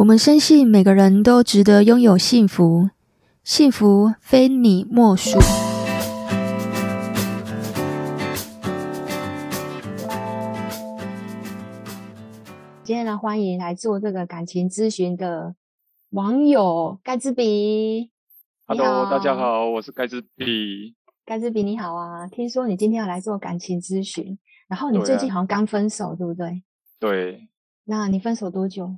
我们深信每个人都值得拥有幸福，幸福非你莫属。今天呢，欢迎来做这个感情咨询的网友盖兹比。Hello，大家好，我是盖兹比。盖兹比你好啊，听说你今天要来做感情咨询，然后你最近好像刚分手，对，啊、对不对？对。那你分手多久？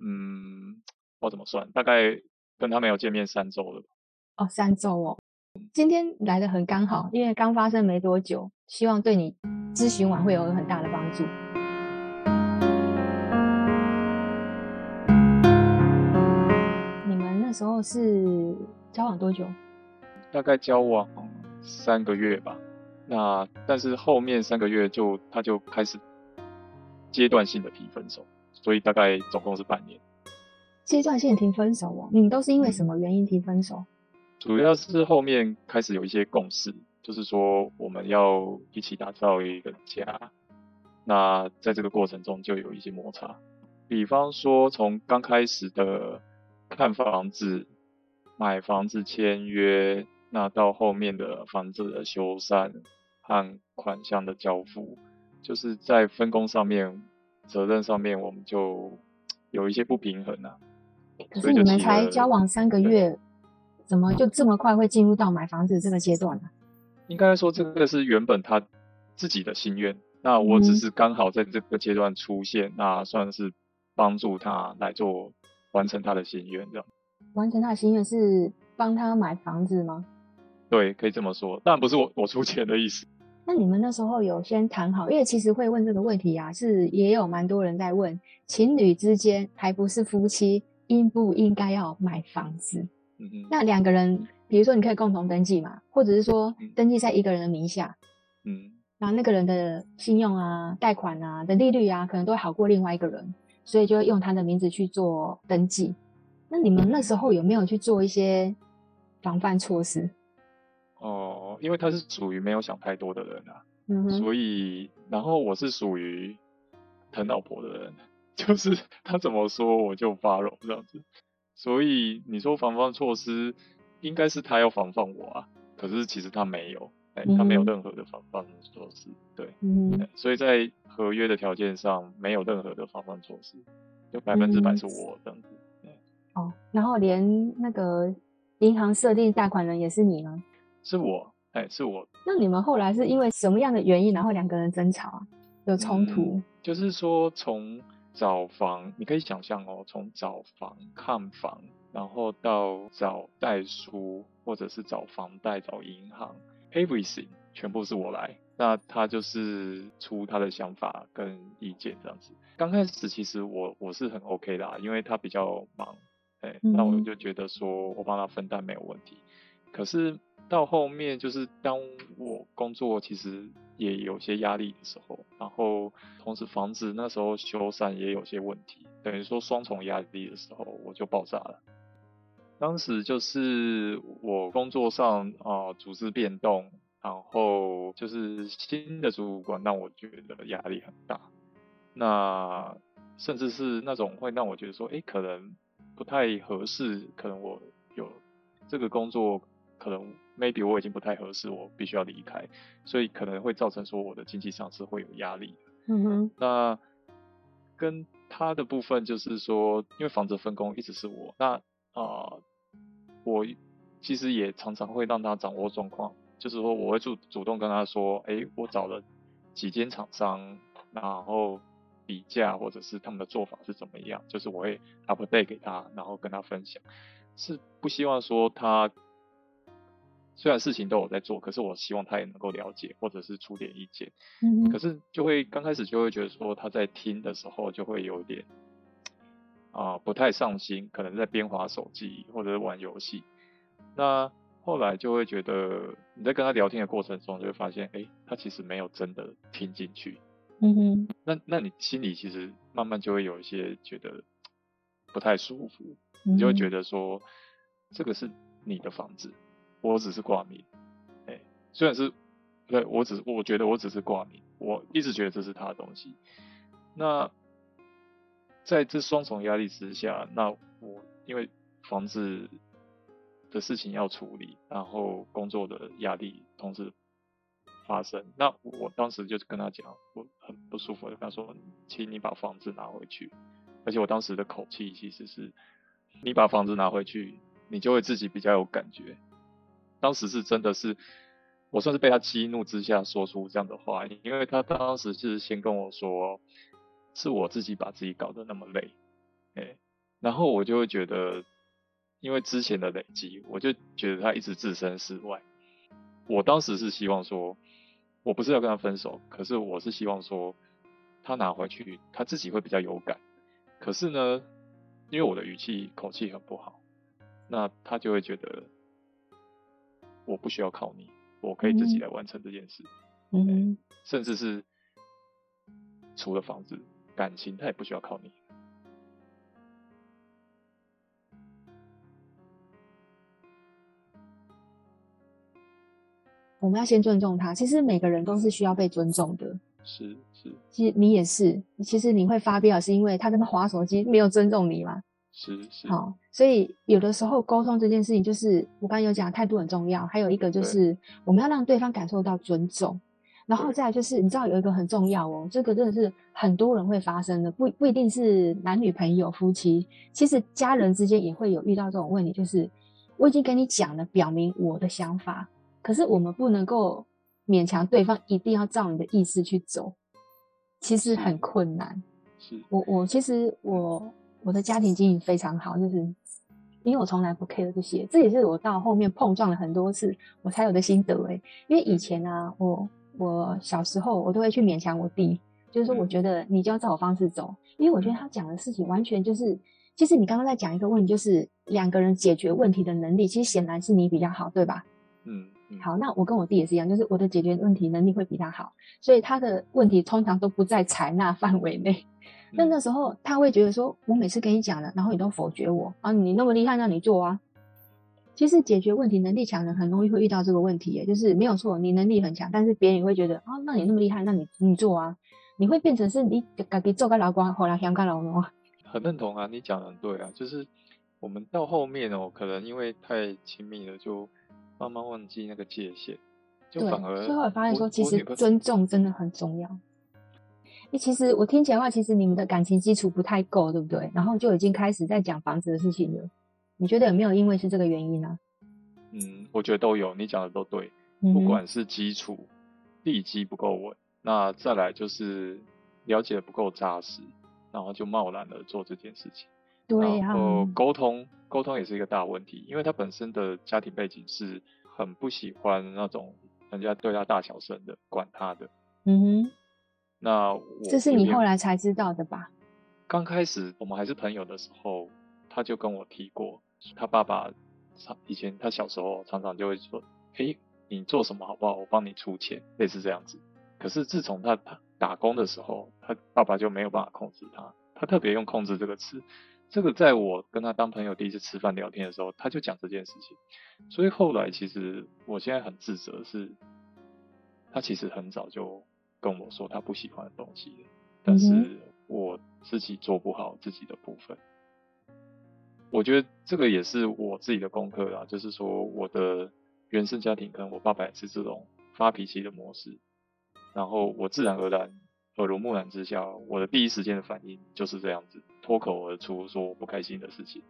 嗯，我怎么算？大概跟他没有见面三周了吧。哦，三周哦。今天来的很刚好，因为刚发生没多久，希望对你咨询完会有很大的帮助。你们那时候是交往多久？大概交往三个月吧。那但是后面三个月就他就开始阶段性的提分手。所以大概总共是半年。阶段性提分手哦，你们都是因为什么原因提分手？主要是后面开始有一些共识，就是说我们要一起打造一个家。那在这个过程中就有一些摩擦，比方说从刚开始的看房子、买房子签约，那到后面的房子的修缮和款项的交付，就是在分工上面。责任上面我们就有一些不平衡啊。可是你们才交往三个月，怎么就这么快会进入到买房子这个阶段呢？应该说这个是原本他自己的心愿，那我只是刚好在这个阶段出现，嗯、那算是帮助他来做完成他的心愿这样。完成他的心愿是帮他买房子吗？对，可以这么说，当然不是我我出钱的意思。那你们那时候有先谈好？因为其实会问这个问题啊，是也有蛮多人在问，情侣之间还不是夫妻，应不应该要买房子？嗯嗯。那两个人，比如说你可以共同登记嘛，或者是说登记在一个人的名下，嗯，然后那个人的信用啊、贷款啊的利率啊，可能都会好过另外一个人，所以就会用他的名字去做登记。那你们那时候有没有去做一些防范措施？哦，因为他是属于没有想太多的人啊，嗯、所以然后我是属于疼老婆的人，就是他怎么说我就 follow 这样子，所以你说防范措施，应该是他要防范我啊，可是其实他没有，哎、欸，他没有任何的防范措施，对，嗯，所以在合约的条件上没有任何的防范措施，就百分之百是我这样子，嗯，哦，然后连那个银行设定贷款人也是你吗？是我，哎、欸，是我。那你们后来是因为什么样的原因，然后两个人争吵啊，有冲突？嗯、就是说，从找房，你可以想象哦，从找房、看房，然后到找代书，或者是找房贷、找银行，everything 全部是我来。那他就是出他的想法跟意见这样子。刚开始其实我我是很 OK 的，因为他比较忙，哎、欸，那、嗯、我就觉得说我帮他分担没有问题。可是。到后面就是当我工作其实也有些压力的时候，然后同时房子那时候修缮也有些问题，等于说双重压力的时候，我就爆炸了。当时就是我工作上啊、呃、组织变动，然后就是新的主管让我觉得压力很大，那甚至是那种会让我觉得说，哎，可能不太合适，可能我有这个工作可能。Maybe 我已经不太合适，我必须要离开，所以可能会造成说我的经济上是会有压力的。嗯哼。那跟他的部分就是说，因为房子分工一直是我，那啊、呃，我其实也常常会让他掌握状况，就是说我会主主动跟他说，哎、欸，我找了几间厂商，然后比价或者是他们的做法是怎么样，就是我会 update 给他，然后跟他分享，是不希望说他。虽然事情都有在做，可是我希望他也能够了解，或者是出点意见。嗯，可是就会刚开始就会觉得说他在听的时候就会有点啊、呃、不太上心，可能在边滑手机或者是玩游戏。那后来就会觉得你在跟他聊天的过程中就会发现，哎、欸，他其实没有真的听进去。嗯哼，那那你心里其实慢慢就会有一些觉得不太舒服，你就会觉得说这个是你的房子。我只是挂名，哎、虽然是，对，我只是，我觉得我只是挂名，我一直觉得这是他的东西。那在这双重压力之下，那我因为房子的事情要处理，然后工作的压力同时发生，那我当时就跟他讲，我很不舒服，就跟他说，请你把房子拿回去。而且我当时的口气其实是，你把房子拿回去，你就会自己比较有感觉。当时是真的是，我算是被他激怒之下说出这样的话，因为他当时就是先跟我说，是我自己把自己搞得那么累，哎，然后我就会觉得，因为之前的累积，我就觉得他一直置身事外。我当时是希望说，我不是要跟他分手，可是我是希望说，他拿回去，他自己会比较有感。可是呢，因为我的语气口气很不好，那他就会觉得我不需要靠你，我可以自己来完成这件事。嗯，甚至是除了房子，感情他也不需要靠你。我们要先尊重他。其实每个人都是需要被尊重的。是是，其实你也是，其实你会发飙是因为他在那划手机，没有尊重你嘛。是是。好，所以有的时候沟通这件事情，就是我刚刚有讲态度很重要，还有一个就是我们要让对方感受到尊重，然后再来就是你知道有一个很重要哦，这个真的是很多人会发生的，不不一定是男女朋友、夫妻，其实家人之间也会有遇到这种问题，就是我已经跟你讲了，表明我的想法，可是我们不能够。勉强对方一定要照你的意思去走，其实很困难。是，我我其实我我的家庭经营非常好，就是因为我从来不 care 这些，这也是我到后面碰撞了很多次我才有的心得诶。因为以前啊，我我小时候我都会去勉强我弟，就是说我觉得你就要照我方式走，因为我觉得他讲的事情完全就是，其实你刚刚在讲一个问题，就是两个人解决问题的能力，其实显然是你比较好，对吧？嗯。好，那我跟我弟也是一样，就是我的解决问题能力会比他好，所以他的问题通常都不在采纳范围内。那那时候他会觉得说，我每次跟你讲了，然后你都否决我啊，你那么厉害，让你做啊。其实解决问题能力强的人很容易会遇到这个问题也，就是没有错，你能力很强，但是别人也会觉得啊，那你那么厉害，那你你做啊，你会变成是你自己做个老瓜，后来香港老农。很认同啊，你讲的很对啊，就是我们到后面哦，可能因为太亲密了就。慢慢忘记那个界限，就反而最后发现说，其实尊重真的很重要。你其实我听起来的话，其实你们的感情基础不太够，对不对？然后就已经开始在讲房子的事情了。你觉得有没有因为是这个原因呢、啊？嗯，我觉得都有，你讲的都对。不管是基础地基不够稳，那再来就是了解的不够扎实，然后就贸然的做这件事情。对啊，然后沟通沟通也是一个大问题，因为他本身的家庭背景是很不喜欢那种人家对他大小声的，管他的。嗯哼，那我这是你后来才知道的吧？刚开始我们还是朋友的时候，他就跟我提过，他爸爸以前他小时候常常就会说：“诶，你做什么好不好？我帮你出钱。”类似这样子。可是自从他打工的时候，他爸爸就没有办法控制他，他特别用“控制”这个词。这个在我跟他当朋友第一次吃饭聊天的时候，他就讲这件事情，所以后来其实我现在很自责是，是他其实很早就跟我说他不喜欢的东西了，但是我自己做不好自己的部分，我觉得这个也是我自己的功课啦，就是说我的原生家庭可能我爸爸也是这种发脾气的模式，然后我自然而然。耳濡目染之下，我的第一时间的反应就是这样子，脱口而出说我不开心的事情。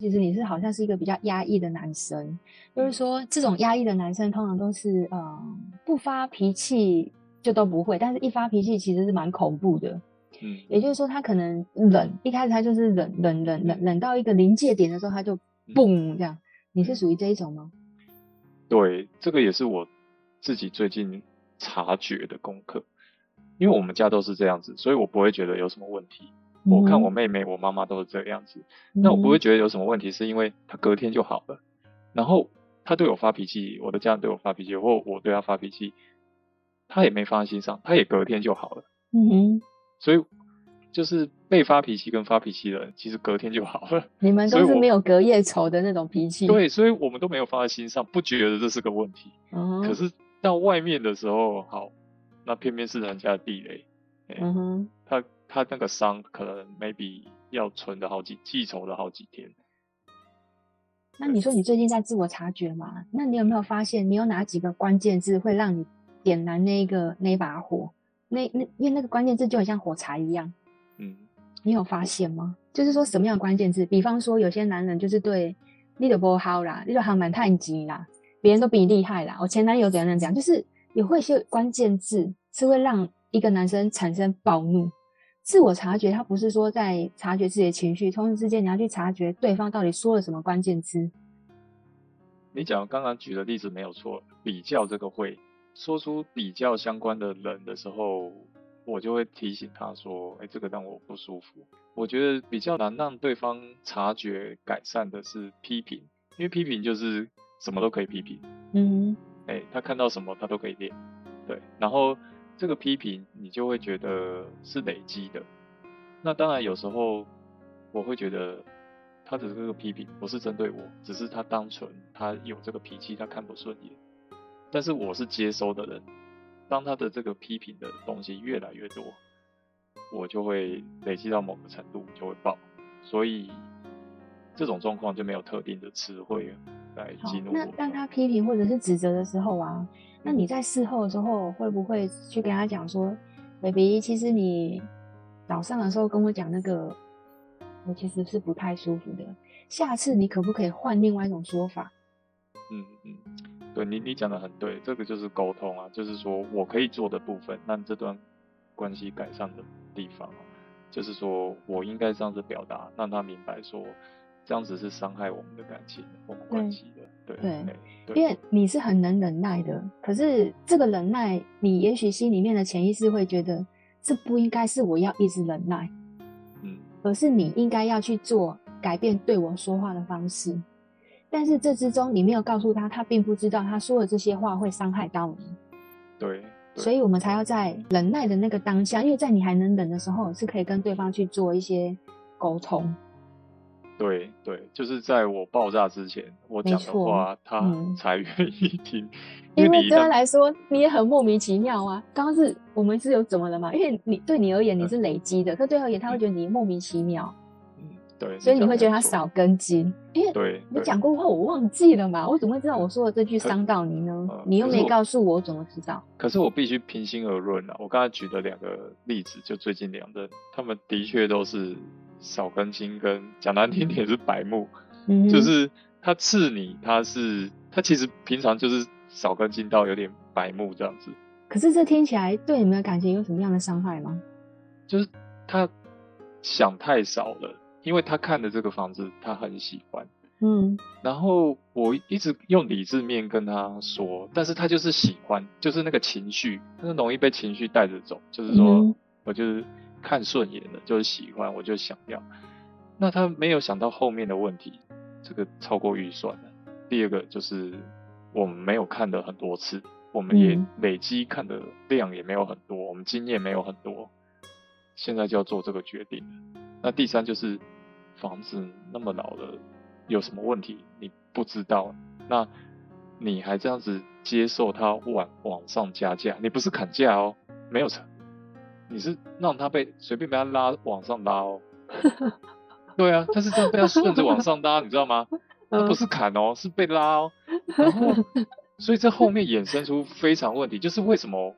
其实你是好像是一个比较压抑的男生，就是说这种压抑的男生通常都是呃不发脾气就都不会，但是一发脾气其实是蛮恐怖的。嗯，也就是说他可能冷，一开始他就是冷冷冷冷冷到一个临界点的时候他就嘣这样。你是属于这一种吗？对，这个也是我自己最近察觉的功课。因为我们家都是这样子，所以我不会觉得有什么问题。我看我妹妹、我妈妈都是这样子，那我不会觉得有什么问题，是因为她隔天就好了。然后她对我发脾气，我的家人对我发脾气，或我对她发脾气，她也没放在心上，他也隔天就好了。嗯哼，所以就是被发脾气跟发脾气的人，其实隔天就好了。你们都是没有隔夜仇的那种脾气。对，所以我们都没有放在心上，不觉得这是个问题。嗯，可是到外面的时候，好。那偏偏是人家的地雷，欸、嗯哼，他他那个伤可能 maybe 要存的好几记仇的好几天。那你说你最近在自我察觉嘛？那你有没有发现你有哪几个关键字会让你点燃那个那把火？那那因为那个关键字就很像火柴一样。嗯，你有发现吗？就是说什么样的关键字？比方说有些男人就是对你的不好啦，你的还蛮太急啦，别人都比你厉害啦。我前男友怎样怎样，就是也会一些关键字是会让一个男生产生暴怒。自我察觉，他不是说在察觉自己的情绪，同时之间你要去察觉对方到底说了什么关键字。你讲刚刚举的例子没有错，比较这个会说出比较相关的人的时候，我就会提醒他说：“哎，这个让我不舒服。”我觉得比较难让对方察觉改善的是批评，因为批评就是什么都可以批评。嗯，哎，他看到什么他都可以练，对，然后。这个批评你就会觉得是累积的，那当然有时候我会觉得他的这个批评不是针对我，只是他单纯他有这个脾气，他看不顺眼。但是我是接收的人，当他的这个批评的东西越来越多，我就会累积到某个程度就会爆，所以这种状况就没有特定的词汇来激怒我。那当他批评或者是指责的时候啊。那你在事后的时候会不会去跟他讲说，baby，其实你早上的时候跟我讲那个，我其实是不太舒服的。下次你可不可以换另外一种说法？嗯嗯，对你你讲的很对，这个就是沟通啊，就是说我可以做的部分，让这段关系改善的地方，就是说我应该这样子表达，让他明白说。这样子是伤害我们的感情、我们关系的，对对，对，因为你是很能忍耐的，可是这个忍耐，你也许心里面的潜意识会觉得，这不应该是我要一直忍耐，嗯，而是你应该要去做改变对我说话的方式，但是这之中你没有告诉他，他并不知道他说的这些话会伤害到你，对，对，所以我们才要在忍耐的那个当下，因为在你还能忍的时候，是可以跟对方去做一些沟通。对对，就是在我爆炸之前，我讲的话他才愿意听。嗯、因，为对他来说，你也很莫名其妙啊。刚刚是我们是有怎么了嘛？因为你对你而言你是累积的，嗯、可对他而言他会觉得你莫名其妙。嗯，对。所以你会觉得他少根筋。因为对，你讲过话我忘记了嘛？我怎么会知道我说的这句伤到你呢？嗯、你又没告诉我，我怎么知道？可是我必须平心而论啊！我刚才举的两个例子，就最近两任，他们的确都是。少根筋跟讲难听点是白目，嗯、就是他刺你，他是他其实平常就是少根筋到有点白目这样子。可是这听起来对你们的感情有什么样的伤害吗？就是他想太少了，因为他看的这个房子他很喜欢，嗯，然后我一直用理智面跟他说，但是他就是喜欢，就是那个情绪，他是容易被情绪带着走，就是说、嗯、我就是。看顺眼了，就是喜欢，我就想要。那他没有想到后面的问题，这个超过预算了。第二个就是我们没有看的很多次，我们也累积看的量也没有很多，我们经验没有很多，现在就要做这个决定。那第三就是房子那么老了，有什么问题你不知道，那你还这样子接受他往往上加价，你不是砍价哦，没有成。你是让他被随便被他拉往上拉哦，对啊，他是这样被他顺着往上拉，你知道吗？他不是砍哦，是被拉哦。然后，所以这后面衍生出非常问题，就是为什么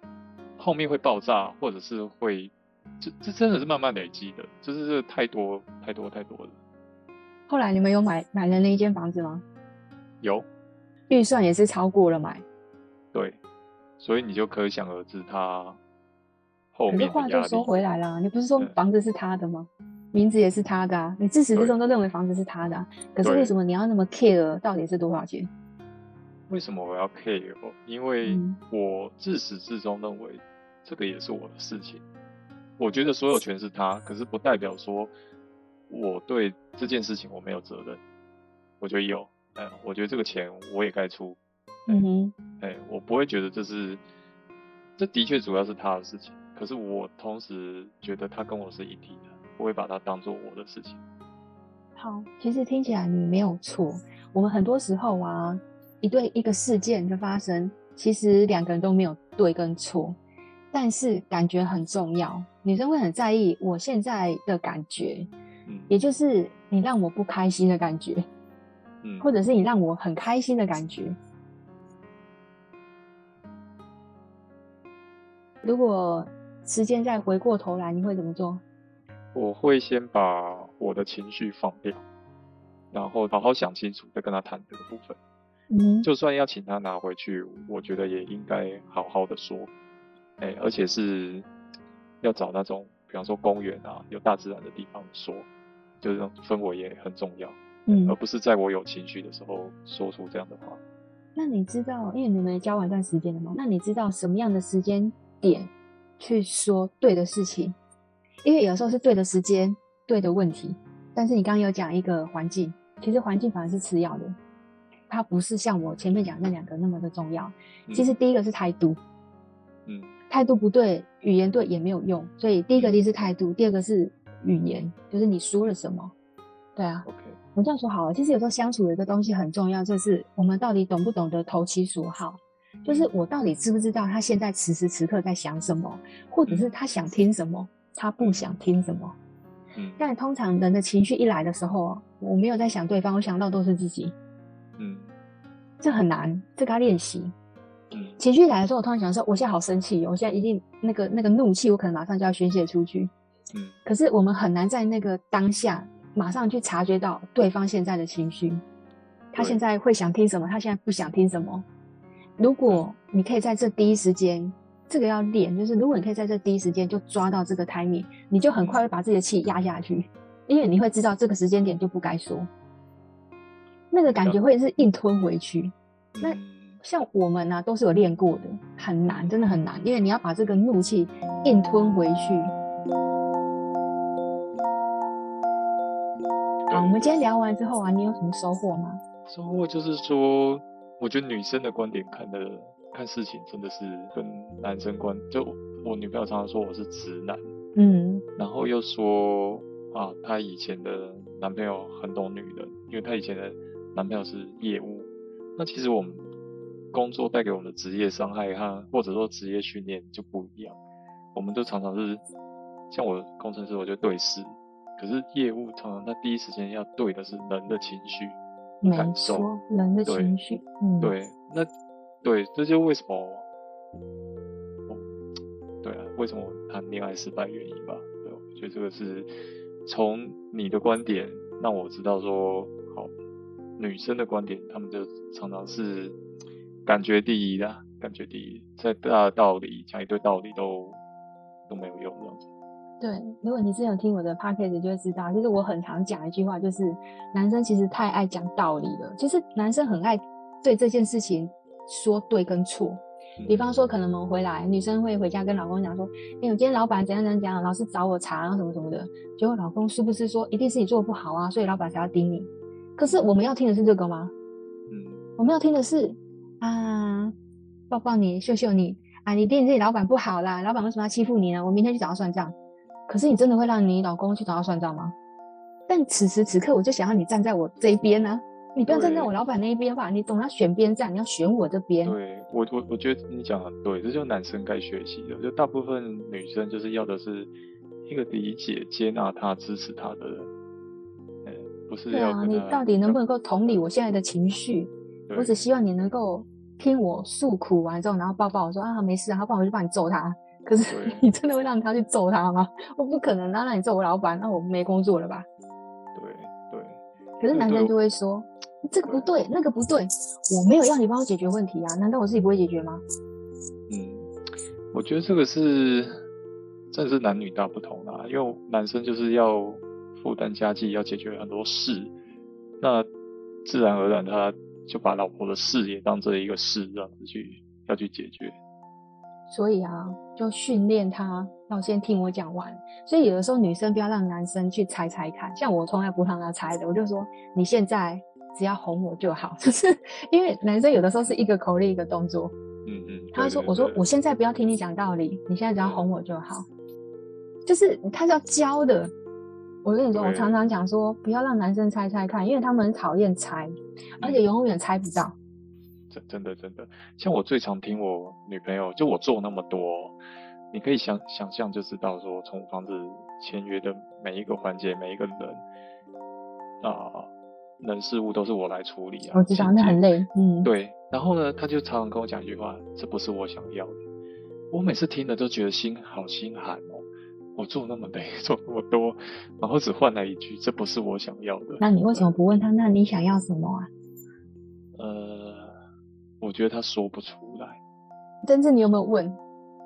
后面会爆炸，或者是会，这这真的是慢慢累积的，就是这太多太多太多了。后来你们有买买了那一间房子吗？有，预算也是超过了买。对，所以你就可想而知他。可是话就说回来了，你不是说房子是他的吗？名字也是他的啊，你自始至终都认为房子是他的啊。可是为什么你要那么 care 到底是多少钱？为什么我要 care？因为我自始至终认为这个也是我的事情。我觉得所有权是他，可是不代表说我对这件事情我没有责任。我觉得有，哎，我觉得这个钱我也该出。嗯哼，哎，我不会觉得这是，这的确主要是他的事情。可是我同时觉得他跟我是一体的，不会把他当做我的事情。好，其实听起来你没有错。我们很多时候啊，一对一个事件的发生，其实两个人都没有对跟错。但是感觉很重要，女生会很在意我现在的感觉，嗯，也就是你让我不开心的感觉，嗯，或者是你让我很开心的感觉。如果时间再回过头来，你会怎么做？我会先把我的情绪放掉，然后好好想清楚，再跟他谈这个部分。嗯，就算要请他拿回去，我觉得也应该好好的说。哎，而且是要找那种，比方说公园啊，有大自然的地方说，就是氛围也很重要。嗯，而不是在我有情绪的时候说出这样的话。那你知道，因为你们交往一段时间了吗？那你知道什么样的时间点去说对的事情？因为有时候是对的时间，对的问题。但是你刚刚有讲一个环境，其实环境反而是次要的，它不是像我前面讲那两个那么的重要。其实第一个是态度，嗯，态度不对，语言对也没有用。所以第一个一定是态度，第二个是语言，就是你说了什么。对啊，OK，我这样说好了。其实有时候相处的一个东西很重要，就是我们到底懂不懂得投其所好，就是我到底知不知道他现在此时此刻在想什么，或者是他想听什么。他不想听什么，嗯，但通常人的情绪一来的时候，我没有在想对方，我想到都是自己，嗯，这很难，这个要练习，嗯，情绪来的时候，我突然想说，我现在好生气，我现在一定那个那个怒气，我可能马上就要宣泄出去，嗯，可是我们很难在那个当下马上去察觉到对方现在的情绪，他现在会想听什么，他现在不想听什么，如果你可以在这第一时间。这个要练，就是如果你可以在这第一时间就抓到这个 timing，你就很快会把自己的气压下去，因为你会知道这个时间点就不该说，那个感觉。会是硬吞回去。那像我们呢、啊，都是有练过的，很难，真的很难，因为你要把这个怒气硬吞回去。好，我们今天聊完之后啊，你有什么收获吗？收获就是说，我觉得女生的观点看的。看事情真的是跟男生观，就我女朋友常常说我是直男，嗯，然后又说啊，她以前的男朋友很懂女人，因为她以前的男朋友是业务。那其实我们工作带给我们的职业伤害和或者说职业训练就不一样。我们都常常是像我工程师，我就对事，可是业务常常他第一时间要对的是人的情绪、感受、人的情绪，对，嗯，对，那。对，这就为什么，对啊，为什么谈恋爱失败原因吧？对，我觉得这个是从你的观点让我知道说，好，女生的观点，他们就常常是感觉第一的，感觉第一，再大的道理讲一堆道理都都没有用这样子。对，如果你是有听我的 podcast 就会知道，就是我很常讲一句话，就是男生其实太爱讲道理了，其实男生很爱对这件事情。说对跟错，比方说，可能我们回来，女生会回家跟老公讲说：“哎、欸，我今天老板怎样怎样讲，老是找我茬啊什么什么的。”结果老公是不是说一定是你做的不好啊，所以老板才要盯你？可是我们要听的是这个吗？嗯，我们要听的是啊，抱抱你，秀秀你啊，你对你自己老板不好啦，老板为什么要欺负你呢？我明天去找他算账。可是你真的会让你老公去找他算账吗？但此时此刻，我就想要你站在我这一边呢、啊。你不要站在我老板那一边吧，你总要选边站，你要选我这边。对，我我我觉得你讲的对，这就是男生该学习的。就大部分女生就是要的是一个理解、接纳他、支持他的人，嗯，不是要。对啊，你到底能不能够同理我现在的情绪？我只希望你能够听我诉苦完之后，然后抱抱我说啊，没事啊，不然我就帮你揍他。可是你真的会让他去揍他吗？我不可能啊，让你揍我老板，那我没工作了吧？对对。可是男生就会说。这个不对，那个不对，我没有要你帮我解决问题啊？难道我自己不会解决吗？嗯，我觉得这个是，真的是男女大不同啊。因为男生就是要负担家计，要解决很多事，那自然而然他就把老婆的事也当这一个事，这样子去要去解决。所以啊，就训练他要先听我讲完。所以有的时候女生不要让男生去猜猜看，像我从来不让他猜的，我就说你现在。只要哄我就好，就是因为男生有的时候是一个口令一个动作。嗯嗯。他说：“我说我现在不要听你讲道理，你现在只要哄我就好。”就是他是要教的。我跟你说，我常常讲说，不要让男生猜猜看，因为他们很讨厌猜，而且永远猜不到。真真的真的，像我最常听我女朋友，就我做那么多，你可以想想象就知道说，从房子签约的每一个环节，每一个人啊、呃，人事物都是我来处理啊。我知道那很累，嗯，对。然后呢，他就常常跟我讲一句话：“这不是我想要的。”我每次听了都觉得心好心寒哦。我做那么累，做那么多，然后只换来一句：“这不是我想要的。”那你为什么不问他？那你想要什么啊？呃，我觉得他说不出来。真正你有没有问？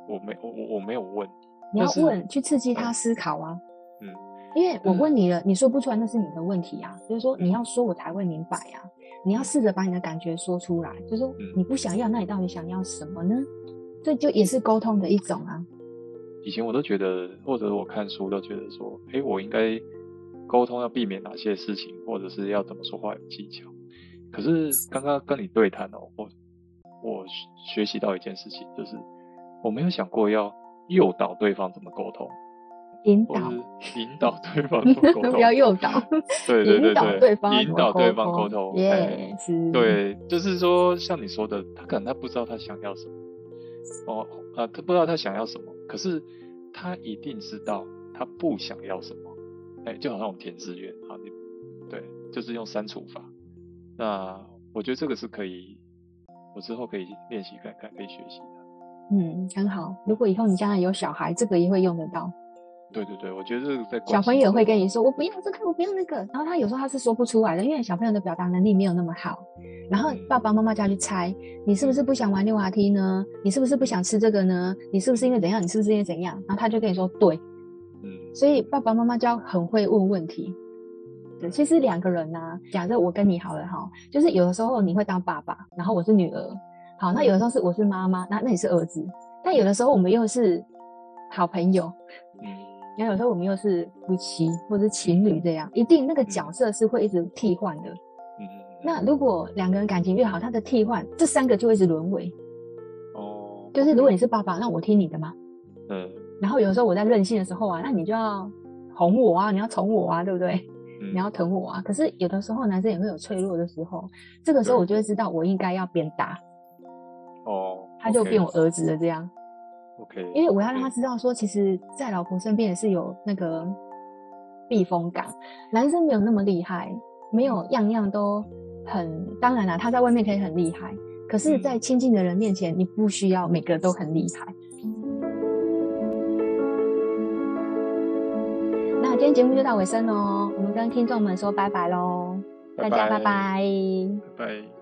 我没，我我没有问。你要问，去刺激他思考啊。嗯，因为我问你了，你说不出来，那是你的问题啊。就是说，你要说，我才会明白啊。你要试着把你的感觉说出来。就是说，你不想要，那你到底想要什么呢？这就也是沟通的一种啊。以前我都觉得，或者我看书都觉得说，诶，我应该沟通要避免哪些事情，或者是要怎么说话有技巧。可是刚刚跟你对谈哦，我我学习到一件事情，就是我没有想过要诱导对方怎么沟通，引导引导。对方怎么沟 通，不要诱。导，对对对对，引导对方引导对方沟通，耶，是，对，就是说像你说的，他可能他不知道他想要什么，哦啊，他不知道他想要什么。可是他一定知道他不想要什么，哎、就好像我们填志愿啊，你对，就是用删除法。那我觉得这个是可以，我之后可以练习看看，可以学习的。嗯，很好。如果以后你将来有小孩，这个也会用得到。对对对，我觉得这个在小朋友会跟你说，我不要这个，我不要那个。然后他有时候他是说不出来的，因为小朋友的表达能力没有那么好。然后爸爸妈妈就要去猜，你是不是不想玩溜滑梯呢？你是不是不想吃这个呢？你是不是因为怎样？你是不是因为怎样？然后他就跟你说对，嗯。所以爸爸妈妈就要很会问问题。对，其实两个人呢、啊，假设我跟你好了哈，就是有的时候你会当爸爸，然后我是女儿，好，那有的时候是我是妈妈，那那你是儿子。但有的时候我们又是好朋友，嗯。然后有时候我们又是夫妻或者是情侣这样，一定那个角色是会一直替换的。嗯，那如果两个人感情越好，他的替换这三个就会一直轮回。哦，就是如果你是爸爸，那我听你的嘛。嗯。然后有时候我在任性的时候啊，那你就要哄我啊，你要宠我啊，对不对？嗯。你要疼我啊。可是有的时候男生也会有脆弱的时候，这个时候我就会知道我应该要变大。哦。他就变我儿子了这样。OK，因为我要让他知道说，其实，在老婆身边也是有那个避风港。男生没有那么厉害，没有样样都很。当然啦，他在外面可以很厉害，可是，在亲近的人面前，你不需要每个都很厉害。那今天节目就到尾声喽，我们跟听众们说拜拜喽，大家拜拜，拜拜。